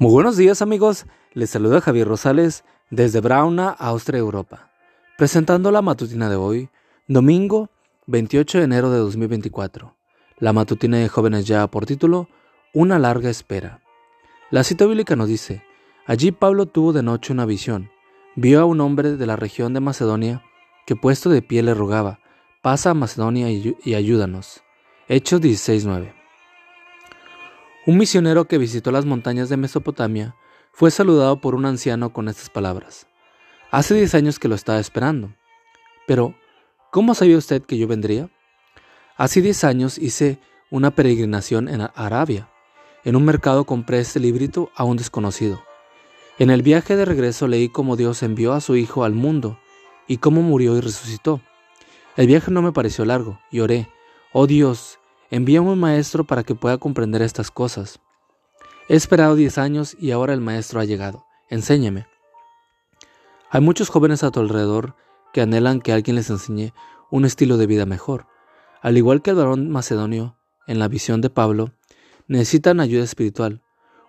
Muy buenos días amigos, les saluda Javier Rosales desde Brauna, Austria, Europa, presentando la matutina de hoy, domingo 28 de enero de 2024. La matutina de jóvenes ya por título, Una larga espera. La cita bíblica nos dice, allí Pablo tuvo de noche una visión, vio a un hombre de la región de Macedonia que puesto de pie le rogaba, pasa a Macedonia y, ayúdanos. Hechos 16.9. Un misionero que visitó las montañas de Mesopotamia fue saludado por un anciano con estas palabras. Hace diez años que lo estaba esperando. Pero, ¿cómo sabía usted que yo vendría? Hace diez años hice una peregrinación en Arabia. En un mercado compré este librito a un desconocido. En el viaje de regreso leí cómo Dios envió a su Hijo al mundo y cómo murió y resucitó. El viaje no me pareció largo y oré, oh Dios, Envíame un maestro para que pueda comprender estas cosas. He esperado diez años y ahora el maestro ha llegado. Enséñame. Hay muchos jóvenes a tu alrededor que anhelan que alguien les enseñe un estilo de vida mejor. Al igual que el varón macedonio, en la visión de Pablo, necesitan ayuda espiritual.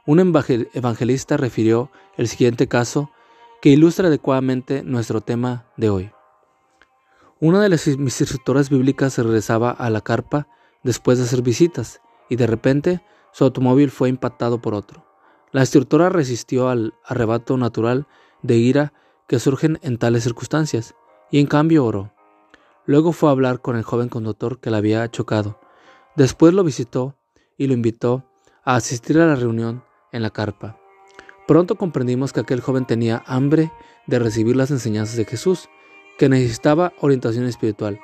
Un evangelista refirió el siguiente caso que ilustra adecuadamente nuestro tema de hoy. Una de las instructoras bíblicas regresaba a la carpa después de hacer visitas, y de repente su automóvil fue impactado por otro. La instructora resistió al arrebato natural de ira que surgen en tales circunstancias, y en cambio oró. Luego fue a hablar con el joven conductor que la había chocado. Después lo visitó y lo invitó a asistir a la reunión en la carpa. Pronto comprendimos que aquel joven tenía hambre de recibir las enseñanzas de Jesús, que necesitaba orientación espiritual.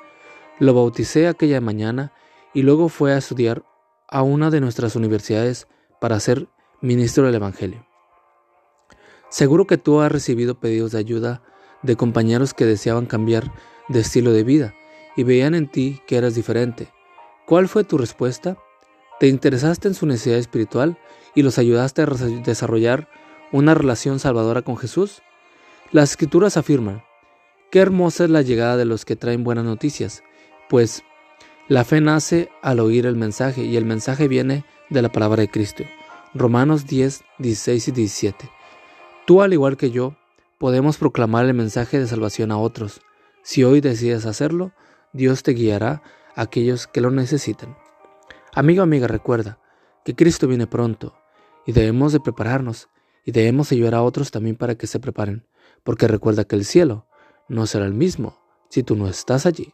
Lo bauticé aquella mañana y luego fue a estudiar a una de nuestras universidades para ser ministro del Evangelio. Seguro que tú has recibido pedidos de ayuda de compañeros que deseaban cambiar de estilo de vida y veían en ti que eras diferente. ¿Cuál fue tu respuesta? ¿Te interesaste en su necesidad espiritual y los ayudaste a desarrollar una relación salvadora con Jesús? Las escrituras afirman, qué hermosa es la llegada de los que traen buenas noticias, pues la fe nace al oír el mensaje y el mensaje viene de la palabra de Cristo. Romanos 10, 16 y 17. Tú, al igual que yo, podemos proclamar el mensaje de salvación a otros. Si hoy decides hacerlo, Dios te guiará a aquellos que lo necesitan. Amigo, amiga, recuerda que Cristo viene pronto y debemos de prepararnos y debemos ayudar a otros también para que se preparen, porque recuerda que el cielo no será el mismo si tú no estás allí.